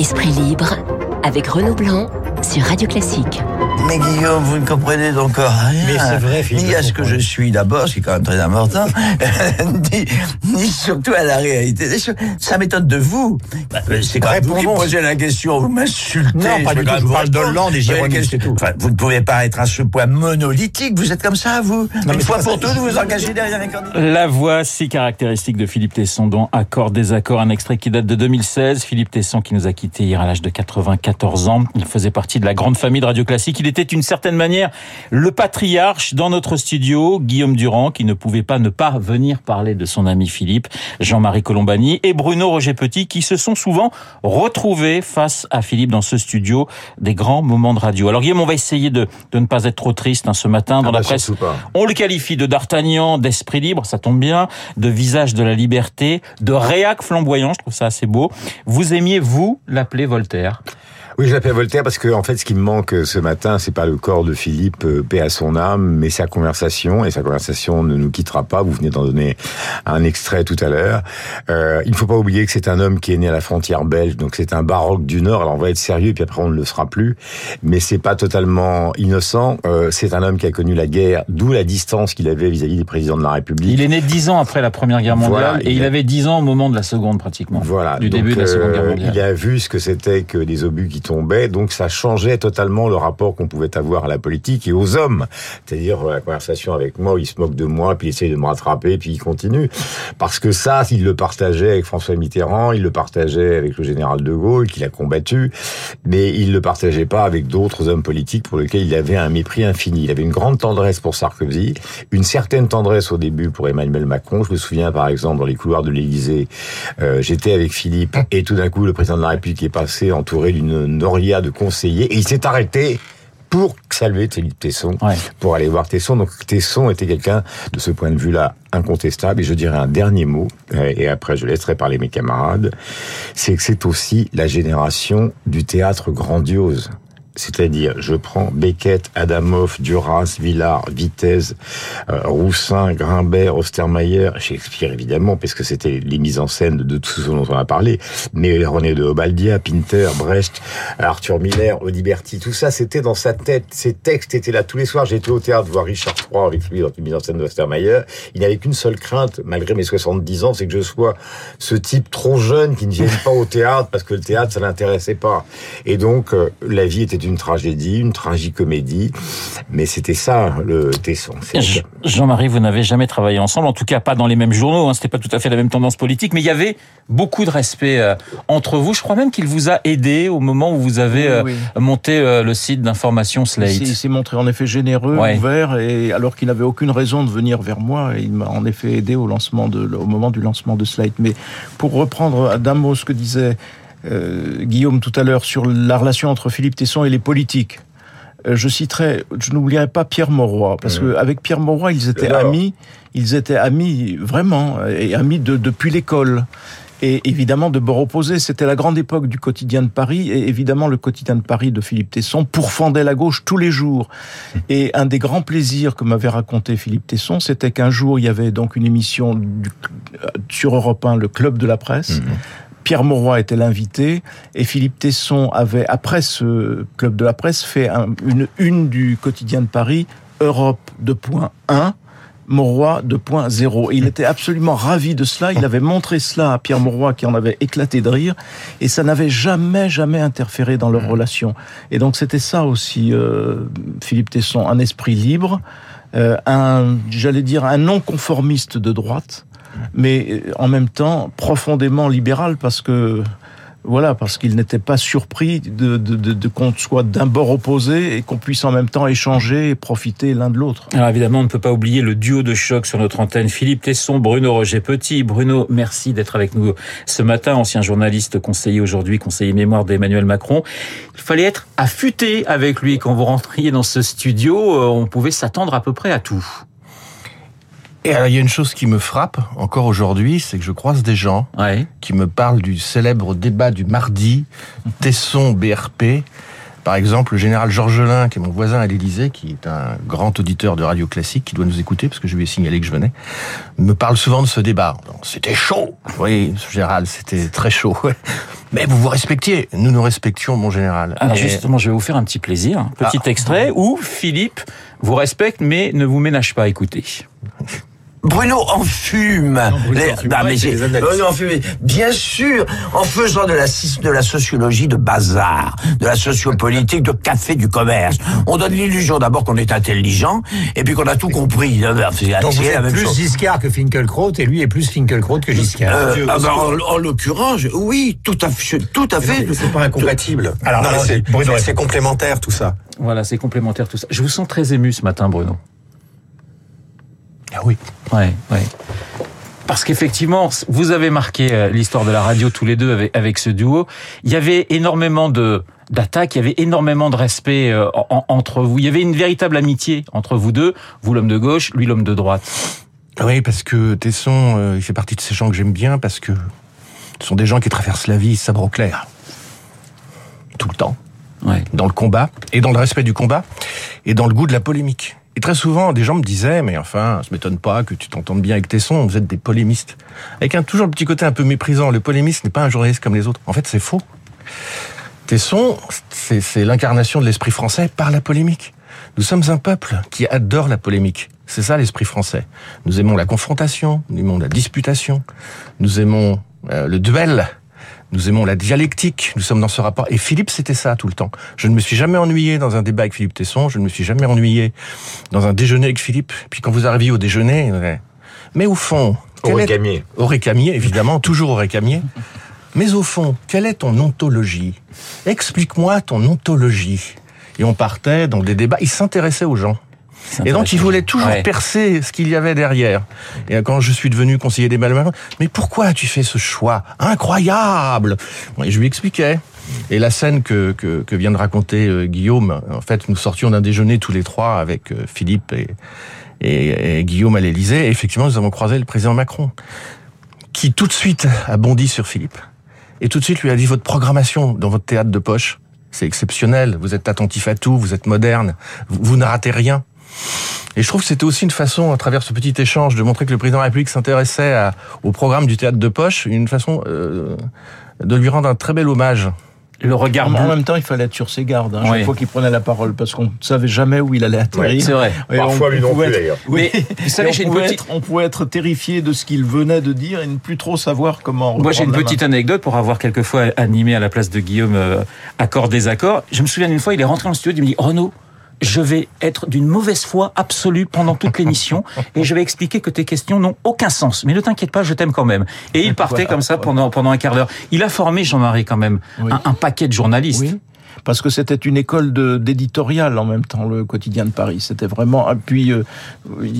Esprit libre avec Renaud Blanc sur Radio Classique. Mais Guillaume, vous ne comprenez encore rien. Mais c'est vrai, Philippe, Ni à ce que je suis d'abord, ce qui est quand même très important, ni, ni surtout à la réalité des choses. Ça m'étonne de vous. Bah, C'est quand même vous qui posez la question, vous m'insultez. Non, pas du tout, je parle vous répondre. d'Hollande et quest c'est tout. Enfin, vous ne pouvez pas être à ce point monolithique. Vous êtes comme ça, vous. mais Une fois pour toutes, vous vous engagez derrière un candidat. La voix si caractéristique de Philippe Tesson, dont Accord, désaccord, un extrait qui date de 2016. Philippe Tesson qui nous a quittés hier à l'âge de 94 ans. Il faisait partie de la grande famille de Radio Classique. Il était d'une certaine manière le patriarche dans notre studio. Guillaume Durand qui ne pouvait pas ne pas venir parler de son ami Philippe, Jean-Marie Colombani et Bruno Roger Petit qui se sont souvent retrouvés face à Philippe dans ce studio. Des grands moments de radio. Alors Guillaume, on va essayer de, de ne pas être trop triste hein, ce matin dans Ah bah, la presse. On le qualifie de d'Artagnan, d'esprit libre, ça tombe bien, de visage de la liberté, de réac flamboyant, je trouve ça assez beau. Vous aimiez, vous, l'appeler Voltaire? Oui, je l'appelle Voltaire parce que en fait, ce qui me manque ce matin, c'est pas le corps de Philippe, euh, paix à son âme, mais sa conversation. Et sa conversation ne nous quittera pas. Vous venez d'en donner un extrait tout à l'heure. Euh, il ne faut pas oublier que c'est un homme qui est né à la frontière belge, donc c'est un baroque du Nord. Alors on va être sérieux, puis après on ne le sera plus. Mais c'est pas totalement innocent. Euh, c'est un homme qui a connu la guerre, d'où la distance qu'il avait vis-à-vis des présidents de la République. Il est né dix ans après la Première Guerre mondiale Voilà, et il avait dix ans au moment de la Seconde pratiquement. Voilà. Du Donc, début de la Seconde Guerre euh, mondiale. Il a vu ce que c'était que des obus qui tombaient, donc ça changeait totalement le rapport qu'on pouvait avoir à la politique et aux hommes. C'est-à-dire la conversation avec moi, il se moque de moi, puis il essaye de me rattraper, puis il continue. Parce que ça, il le partageait avec François Mitterrand, il le partageait avec le général de Gaulle, qu'il a combattu, mais il le partageait pas avec d'autres hommes politiques pour lesquels il avait un mépris infini. Il avait une grande tendresse pour Sarkozy, une certaine tendresse au début pour Emmanuel Macron. Je me souviens par exemple dans les couloirs de l'Élysée, euh, j'étais avec Philippe et tout d'un coup le président de la République est passé entouré d'une noria de conseillers et il s'est arrêté pour saluer Philippe Tesson, Ouais. pour aller voir Tesson. Donc Tesson était quelqu'un de ce point de vue-là incontestable. Et je dirais un dernier mot, euh, et après je laisserai parler mes camarades, c'est que c'est aussi la génération du théâtre grandiose. C'est-à-dire, je prends Beckett, Adamov, Duras, Villard, Vitesse, euh, Roussin, Grimbert, Ostermayer, Shakespeare évidemment, parce que c'était les mises en scène de tout ce dont on a parlé, mais René de Obaldia, Pinter, Brecht, Arthur Miller, Audiberti, tout ça, c'était dans sa tête. Ces textes étaient là tous les soirs. J'étais au théâtre voir Richard III avec lui dans une mise en scène d'Ostermayer. Il n'avait qu'une seule crainte, malgré mes 70 ans, c'est que je sois ce type trop jeune qui ne vienne pas au théâtre parce que le théâtre, ça l'intéressait pas. Et donc, euh, la vie était une tragédie, une tragicomédie, mais c'était ça, le Tesson. Jean-Marie, vous n'avez jamais travaillé ensemble, en tout cas pas dans les mêmes journaux, hein, c'était pas tout à fait la même tendance politique, mais il y avait beaucoup de respect euh, entre vous. Je crois même qu'il vous a aidé au moment où vous avez euh, Oui, monté euh, le site d'information s'est- il Slate. s'est montré en effet généreux, Ouais. ouvert, et alors qu'il n'avait aucune raison de venir vers moi, il m'a en effet aidé au lancement de, au moment du lancement de Slate. Mais pour reprendre d'un mot ce que disait euh, Guillaume tout à l'heure sur la relation entre Philippe Tesson et les politiques. euh, Je citerai, je n'oublierai pas Pierre Mauroy, parce que avec Pierre Mauroy, ils étaient Alors amis, ils étaient amis vraiment, et amis de, depuis l'école. Et évidemment, de bord opposé, c'était la grande époque du quotidien de Paris, et évidemment, le quotidien de Paris de Philippe Tesson pourfendait la gauche tous les jours. Et un des grands plaisirs que m'avait raconté Philippe Tesson, c'était qu'un jour, il y avait donc une émission du- sur Europe 1, le Club de la Presse. Pierre Mauroy était l'invité et Philippe Tesson avait, après ce club de la presse, fait un- une une du quotidien de Paris, Europe 2.1, Mauroy 2.0. Et il était absolument ravi de cela. Il avait montré cela à Pierre Mauroy qui en avait éclaté de rire et ça n'avait jamais, jamais interféré dans leur relation. Et donc c'était ça aussi, euh, Philippe Tesson, un esprit libre, euh, un, j'allais dire, un non-conformiste de droite mais euh, en même temps profondément libéral parce que voilà parce qu'il n'était pas surpris de, de, de, de qu'on soit d'un bord opposé et qu'on puisse en même temps échanger et profiter l'un de l'autre. Alors évidemment, on ne peut pas oublier le duo de choc sur notre antenne. Philippe Tesson, Bruno Roger Petit. Bruno, merci d'être avec nous ce matin, ancien journaliste, conseiller aujourd'hui, conseiller mémoire d'Emmanuel Macron. Il fallait être affûté avec lui quand vous rentriez dans ce studio. Euh, On pouvait s'attendre à peu près à tout. Et alors, il y a une chose qui me frappe encore aujourd'hui, c'est que je croise des gens Ouais. qui me parlent du célèbre débat du mardi, Tesson BRP. Par exemple, le général Georgelin, qui est mon voisin à l'Élysée, qui est un grand auditeur de radio classique, qui doit nous écouter, parce que je lui ai signalé que je venais, me parle souvent de ce débat. C'était chaud. Oui, ce général, c'était très chaud. Mais vous vous respectiez. Nous nous respections, mon général. Alors Et- justement, je vais vous faire un petit plaisir, un petit Ah. extrait où Philippe vous respecte mais ne vous ménage pas. Écoutez. Bruno en fume. Bruno Les- en fume. Non, Ouais, mais c'est j'ai- les analyses. Bruno en fume. Bien sûr, en faisant de la, de la sociologie de bazar, de la sociopolitique de café du commerce. On donne l'illusion d'abord qu'on est intelligent, et puis qu'on a tout compris. C'est Donc vous êtes même plus chose. Giscard que Finkelkraut et lui est plus Finkelkraut que Giscard. Euh, ah ben, en en l'occurrence, oui, tout à fait, tout à fait. C'est pas incompatible. Alors, c'est complémentaire tout ça. Voilà, c'est complémentaire tout ça. Je vous sens très ému ce matin, Bruno. Ah oui. Ouais, ouais. Parce qu'effectivement, vous avez marqué euh, l'histoire de la radio tous les deux avec, avec ce duo. Il y avait énormément de d'attaques, il y avait énormément de respect euh, en- entre vous. Il y avait une véritable amitié entre vous deux. Vous l'homme de gauche, lui l'homme de droite. Oui, parce que Tesson, euh, il fait partie de ces gens que j'aime bien, parce que ce sont des gens qui traversent la vie sabre au clair. Tout le temps. Ouais. Dans le combat, et dans le respect du combat, et dans le goût de la polémique. Et très souvent, des gens me disaient, mais enfin, ça m'étonne pas que tu t'entendes bien avec Tesson, vous êtes des polémistes. Avec un toujours le petit côté un peu méprisant. Le polémiste n'est pas un journaliste comme les autres. En fait, c'est faux. Tesson, c'est c'est l'incarnation de l'esprit français par la polémique. Nous sommes un peuple qui adore la polémique. C'est ça l'esprit français. Nous aimons la confrontation, nous aimons la disputation, nous aimons euh, le duel, nous aimons la dialectique, nous sommes dans ce rapport. Et Philippe, c'était ça tout le temps. Je ne me suis jamais ennuyé dans un débat avec Philippe Tesson, je ne me suis jamais ennuyé dans un déjeuner avec Philippe. Puis quand vous arriviez au déjeuner, mais au fond... Au quel est- récamier. au récamier, évidemment, toujours au récamier. Mais au fond, quelle est ton ontologie? Explique-moi ton ontologie. Et on partait dans des débats, il s'intéressait aux gens. Et donc, il voulait toujours Ouais. percer ce qu'il y avait derrière. Et quand je suis devenu conseiller des balles, mais pourquoi as-tu fait ce choix Incroyable? Et je lui expliquais. Et la scène que, que, que vient de raconter euh, Guillaume, en fait, nous sortions d'un déjeuner tous les trois avec euh, Philippe et, et, et Guillaume à l'Élysée. Et effectivement, nous avons croisé le président Macron, qui tout de suite a bondi sur Philippe. Et tout de suite lui a dit, votre programmation dans votre théâtre de poche, c'est exceptionnel, vous êtes attentif à tout, vous êtes moderne, vous, vous ne ratez rien. Et je trouve que c'était aussi une façon, à travers ce petit échange, de montrer que le président de la République s'intéressait à- au programme du théâtre de poche, une façon euh, de lui rendre un très bel hommage. Le regard En même temps, il fallait être sur ses gardes hein, chaque fois qu'il prenait la parole, parce qu'on ne savait jamais où il allait atterrir. C'est vrai. Et Parfois, on lui non pouvait plus, être- d'ailleurs. Oui. Mais, vous savez, on, une pouvait petite... être, on pouvait être terrifié de ce qu'il venait de dire et ne plus trop savoir comment. Moi, j'ai une petite main. anecdote pour avoir quelquefois animé à la place de Guillaume euh, Accord désaccord. Je me souviens d'une fois, il est rentré dans le studio, il me dit Renaud, je vais être d'une mauvaise foi absolue pendant toute l'émission et je vais expliquer que tes questions n'ont aucun sens. Mais ne t'inquiète pas, je t'aime quand même. Et il partait Voilà, comme ça voilà. pendant pendant un quart d'heure. Il a formé Jean-Marie quand même Oui. un, un paquet de journalistes. Oui. Parce que c'était une école d'éditorial en même temps, le quotidien de Paris. C'était vraiment. Et puis, euh,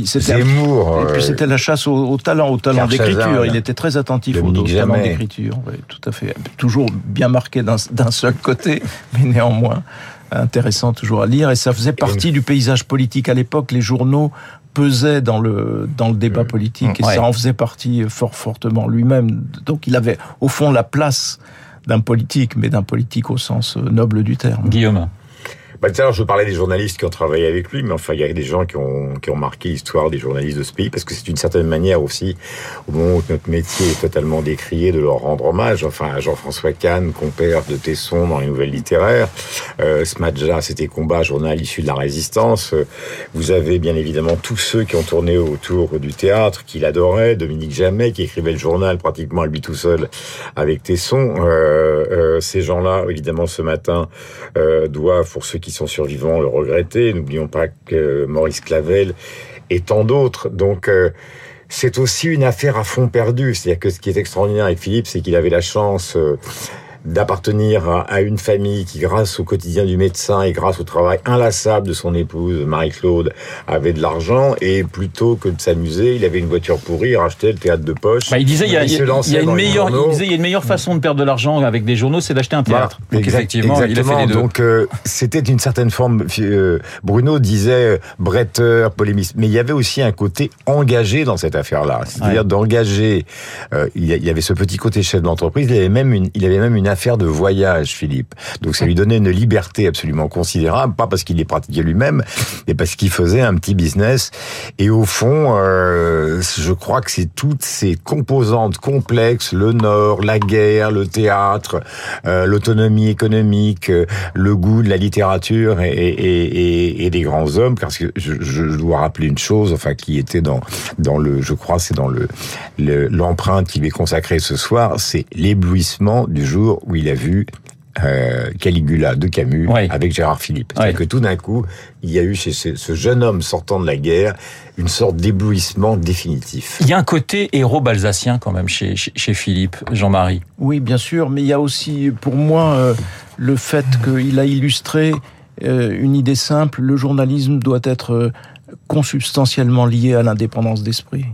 c'était. Zemmour. Et puis euh, c'était la chasse au, au talent, au talent d'écriture. Il était très attentif au, au talent d'écriture. Oui, tout à fait. Toujours bien marqué d'un seul côté, mais néanmoins intéressant toujours à lire. Et ça faisait partie du paysage politique à l'époque. Les journaux pesaient dans le dans le débat politique et Ouais. ça en faisait partie fort fortement lui-même. Donc il avait au fond la place d'un politique, mais d'un politique au sens euh, noble du terme. Guillaume. Bah, tout à l'heure, je parlais des journalistes qui ont travaillé avec lui, mais enfin, il y a des gens qui ont, qui ont marqué l'histoire des journalistes de ce pays, parce que c'est une certaine manière aussi, au moment où notre métier est totalement décrié, de leur rendre hommage. Enfin, à Jean-François Kahn, compère de Tesson dans les nouvelles littéraires. Euh, Smadja, c'était Combat, journal issu de la résistance. Euh, Vous avez bien évidemment tous ceux qui ont tourné autour du théâtre, qu'il adorait. Dominique Jamais, qui écrivait le journal pratiquement à lui tout seul avec Tesson. Euh, euh, ces gens-là, évidemment, ce matin, euh, doivent, pour ceux qui sont survivants, le regretter. N'oublions pas que Maurice Clavel et tant d'autres. Donc, euh, c'est aussi une affaire à fond perdu. C'est-à-dire que ce qui est extraordinaire avec Philippe, c'est qu'il avait la chance euh, d'appartenir à, une famille qui, grâce au quotidien du médecin et grâce au travail inlassable de son épouse, Marie-Claude, avait de l'argent. Et plutôt que de s'amuser, il avait une voiture pourrie, il rachetait le théâtre de poche. Bah, il disait il y a, se il y a- lançait il y a une meilleure, il disait, il y a une meilleure façon de perdre de l'argent avec des journaux, c'est d'acheter un théâtre. Donc Exact- effectivement, il a fait exactement. les deux. Donc euh, c'était une certaine forme. euh, Bruno disait euh, bretteur, polémiste, mais il y avait aussi un côté engagé dans cette affaire-là. C'est-à-dire Ouais. d'engager. euh, il y a- il y avait ce petit côté chef d'entreprise. Il avait même une, il avait même une affaire de voyage, Philippe. Donc ça lui donnait une liberté absolument considérable, pas parce qu'il les pratiquait lui-même, mais parce qu'il faisait un petit business. Et au fond, euh, je crois que c'est toutes ces composantes complexes, le Nord, la guerre, le théâtre, euh, l'autonomie économique, euh, le goût de la littérature et, des grands hommes, parce que je, dois rappeler une chose, enfin qui était dans dans le, je crois, c'est dans le- l'empreinte qui lui est consacrée ce soir, c'est l'éblouissement du jour où il a vu euh, Caligula de Camus avec Gérard Philippe. C'est-à-dire que tout d'un coup, il y a eu chez ce, ce jeune homme sortant de la guerre une sorte d'éblouissement définitif. Il y a un côté héros balsacien quand même chez, chez, chez Philippe, Jean-Marie. Oui, bien sûr, mais il y a aussi pour moi euh, le fait qu'il a illustré euh, une idée simple, le journalisme doit être euh, consubstantiellement lié à l'indépendance d'esprit.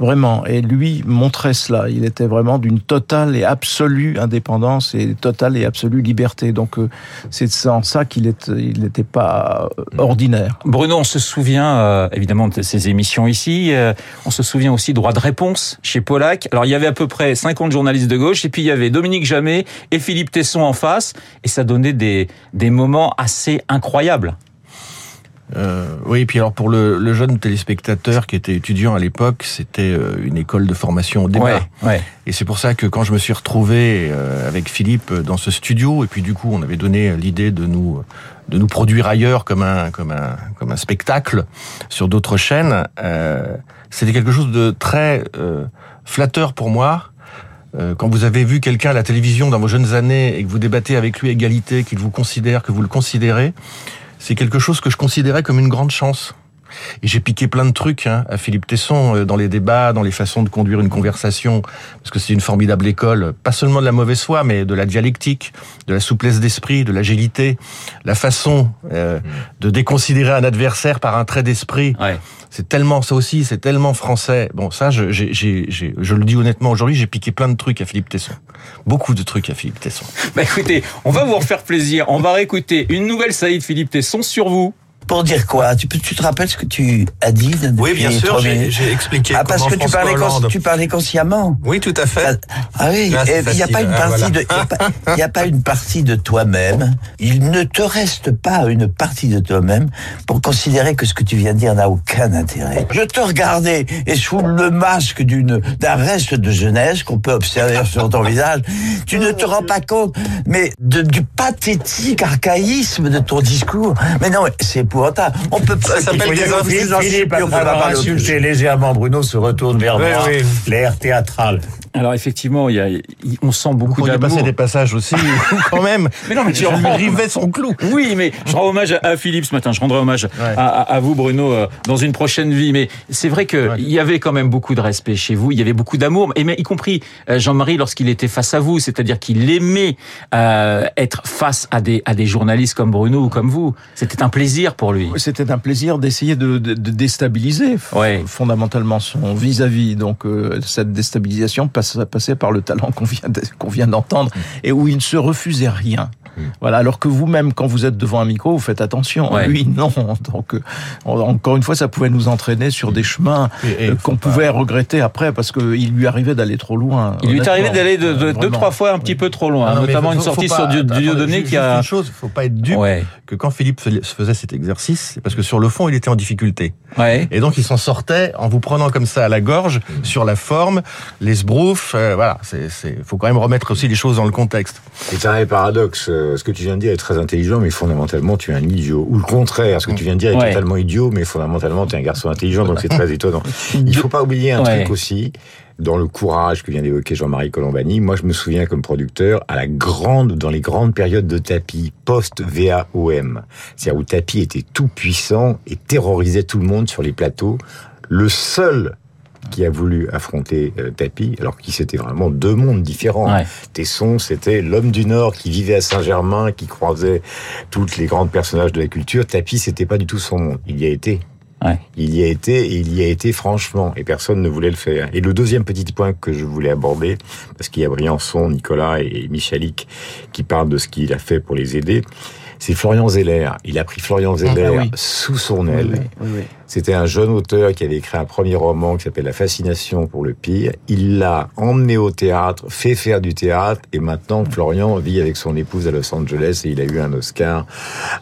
Vraiment. Et lui montrait cela. Il était vraiment d'une totale et absolue indépendance et totale et absolue liberté. Donc euh, c'est en ça qu'il est- il n'était pas euh, ordinaire. Bruno, on se souvient euh, évidemment de ces émissions ici. euh, on se souvient aussi droit de réponse chez Pollack. Alors il y avait à peu près 50 journalistes de gauche et puis il y avait Dominique Jamet et Philippe Tesson en face et ça donnait des, des moments assez incroyables. Euh, oui, puis alors pour le, le jeune téléspectateur qui était étudiant à l'époque, c'était euh, une école de formation au débat. Ouais, ouais. Et c'est pour ça que quand je me suis retrouvé euh, avec Philippe dans ce studio, et puis du coup on avait donné l'idée de nous de nous produire ailleurs comme un comme un comme un spectacle sur d'autres chaînes, euh, c'était quelque chose de très euh, flatteur pour moi. Euh, Quand vous avez vu quelqu'un à la télévision dans vos jeunes années et que vous débattez avec lui égalité, qu'il vous considère, que vous le considérez, c'est quelque chose que je considérais comme une grande chance. Et j'ai piqué plein de trucs hein, à Philippe Tesson euh, dans les débats, dans les façons de conduire une conversation, parce que c'est une formidable école, pas seulement de la mauvaise foi, mais de la dialectique, de la souplesse d'esprit, de l'agilité, la façon euh, de déconsidérer un adversaire par un trait d'esprit. Ouais. C'est tellement ça aussi, c'est tellement français. Bon, ça, je, je le dis honnêtement aujourd'hui, j'ai piqué plein de trucs à Philippe Tesson, beaucoup de trucs à Philippe Tesson. Bah écoutez, on va vous refaire plaisir. On va réécouter une nouvelle Saïd Philippe Tesson sur vous. Pour dire quoi tu, peux- tu te rappelles ce que tu as dit Oui, bien sûr, j'ai expliqué Ah, parce que tu parlais, cons- Hollande... tu parlais consciemment. Oui, tout à Ah, fait. ah oui, Là, c'est il n'y a facile. pas une Ah, partie voilà. de, il y a pas- a une partie de toi-même. Il ne te reste pas une partie de toi-même pour considérer que ce que tu viens de dire n'a aucun intérêt. Je te regardais et sous le masque d'une d'un reste de jeunesse qu'on peut observer sur ton visage, tu ne te rends pas compte, mais de- du pathétique archaïsme de ton discours. Mais non, c'est épouvantable. On peut pas. Ça s'appelle des en Philippe, après avoir insulté légèrement Bruno, se retourne vers Oui, moi, oui. l'air théâtral. Alors effectivement, il y a, on sent beaucoup d'amour. passer des passages aussi, quand même. Mais non, mais tu rivais son clou. Oui, mais je rends hommage à- Philippe ce matin. Je rendrai hommage à, à- à vous, Bruno, euh, dans une prochaine vie. Mais c'est vrai que Ouais. il y avait quand même beaucoup de respect chez vous. Il y avait beaucoup d'amour, et mais y compris euh, Jean-Marie lorsqu'il était face à vous, c'est-à-dire qu'il aimait euh, être face à des à des journalistes comme Bruno ou comme vous. C'était un plaisir pour lui. C'était un plaisir d'essayer de, de- de déstabiliser Ouais. fondamentalement son vis-à-vis. Donc euh, cette déstabilisation passait par le talent qu'on vient d'entendre et où il ne se refusait rien. Voilà. Alors que vous-même, quand vous êtes devant un micro, vous faites attention. Ouais. Lui, non. Donc euh, encore une fois, ça pouvait nous entraîner sur des chemins euh, qu'on pas- pouvait regretter après parce qu'il lui arrivait d'aller trop loin. Il lui est arrivé d'aller de, de- deux trois fois un petit peu trop loin, Ah non, notamment faut- une sortie pas- sur Dieu- attendez, Dieudonné qui a. Une chose, faut pas être dupe Ouais, que quand Philippe fais- faisait cet exercice, c'est parce que sur le fond, il était en difficulté. ouais. Et donc, il s'en sortait en vous prenant comme ça à la gorge, sur la forme, les sbroufs. euh, voilà, c'est, c'est, faut quand même remettre aussi les choses dans le contexte. C'est un paradoxe. euh, Ce que tu viens de dire est très intelligent, mais fondamentalement, tu es un idiot. Ou le contraire, ce que tu viens de dire est Ouais. totalement idiot, mais fondamentalement, tu es un garçon intelligent, donc c'est très étonnant. Il faut pas oublier un Ouais. truc aussi, dans le courage que vient d'évoquer Jean-Marie Colombani. Moi, je me souviens comme producteur, à la grande, dans les grandes périodes de tapis, post-VAOM, c'est-à-dire où tapis était tout puissant et terrorisait tout le monde sur les plateaux. Le seul qui a voulu affronter euh, Tapi, alors qu'ils c'était vraiment deux mondes différents. Ouais. Tesson, c'était l'homme du Nord qui vivait à Saint-Germain, qui croisait toutes les grandes personnages de la culture. Tapi, c'était pas du tout son monde. Il y a été. Ouais. Il y a été, et il y a été franchement, et personne ne voulait le faire. Et le deuxième petit point que je voulais aborder, parce qu'il y a Briançon, Nicolas et Michalik qui parlent de ce qu'il a fait pour les aider, c'est Florian Zeller. Il a pris Florian Zeller Ah oui. sous son Oui, aile. oui, oui, oui. C'était un jeune auteur qui avait écrit un premier roman qui s'appelle La fascination pour le pire. Il l'a emmené au théâtre, fait faire du théâtre, et maintenant Florian vit avec son épouse à Los Angeles et il a eu un Oscar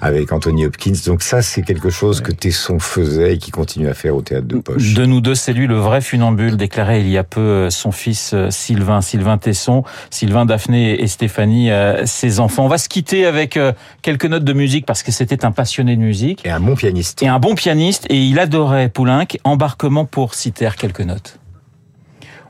avec Anthony Hopkins. Donc ça, c'est quelque chose que Tesson faisait et qui continue à faire au théâtre de poche. De nous deux, c'est lui le vrai funambule, déclarait il y a peu euh, son fils euh, Sylvain, Sylvain Tesson, Sylvain, Daphné et Stéphanie, euh, ses enfants. On va se quitter avec quelques notes de musique parce que c'était un passionné de musique Et un bon pianiste. et un bon pianiste et il adorait Poulenc. Embarquement pour citer quelques notes.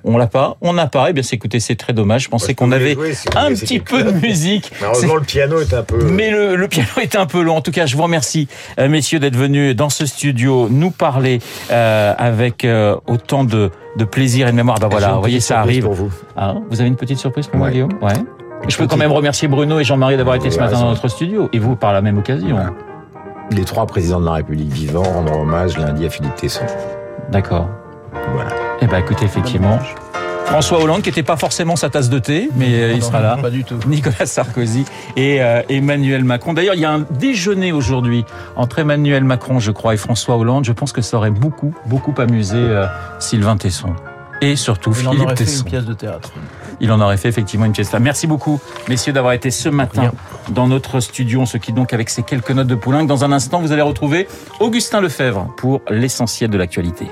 On l'a pas, on n'a pas. Eh bien, c'est écoutez, c'est très dommage. Je pensais qu'on avait jouer, un petit peu de musique. Malheureusement, le piano est un peu... Mais le, le piano est un peu long. En tout cas, je vous remercie, euh, messieurs, d'être venus dans ce studio nous parler euh, avec euh, autant de, de plaisir et de mémoire. J'ai voilà, vous voyez, ça arrive. pour vous. Ah, vous avez une petite surprise pour moi. Guillaume? Ouais. Je peux quand même remercier Bruno et Jean-Marie d'avoir été ce matin dans notre studio. Et vous, par la même occasion. Les trois présidents de la République vivants rendront hommage lundi à Philippe Tesson. D'accord. Voilà. Eh ben, écoutez, effectivement, François Hollande, qui n'était pas forcément sa tasse de thé, mais euh, il Non, sera là. Pas du tout. Nicolas Sarkozy et euh, Emmanuel Macron. D'ailleurs, il y a un déjeuner aujourd'hui entre Emmanuel Macron, je crois, et François Hollande. Je pense que ça aurait beaucoup, beaucoup amusé euh, Sylvain Tesson. Et surtout Il en Philippe aurait fait une pièce de théâtre. Il en aurait fait effectivement une pièce. Merci beaucoup, messieurs, d'avoir été ce matin dans notre studio. On se quitte donc avec ces quelques notes de Poulenc. Dans un instant, vous allez retrouver Augustin Lefebvre pour l'essentiel de l'actualité.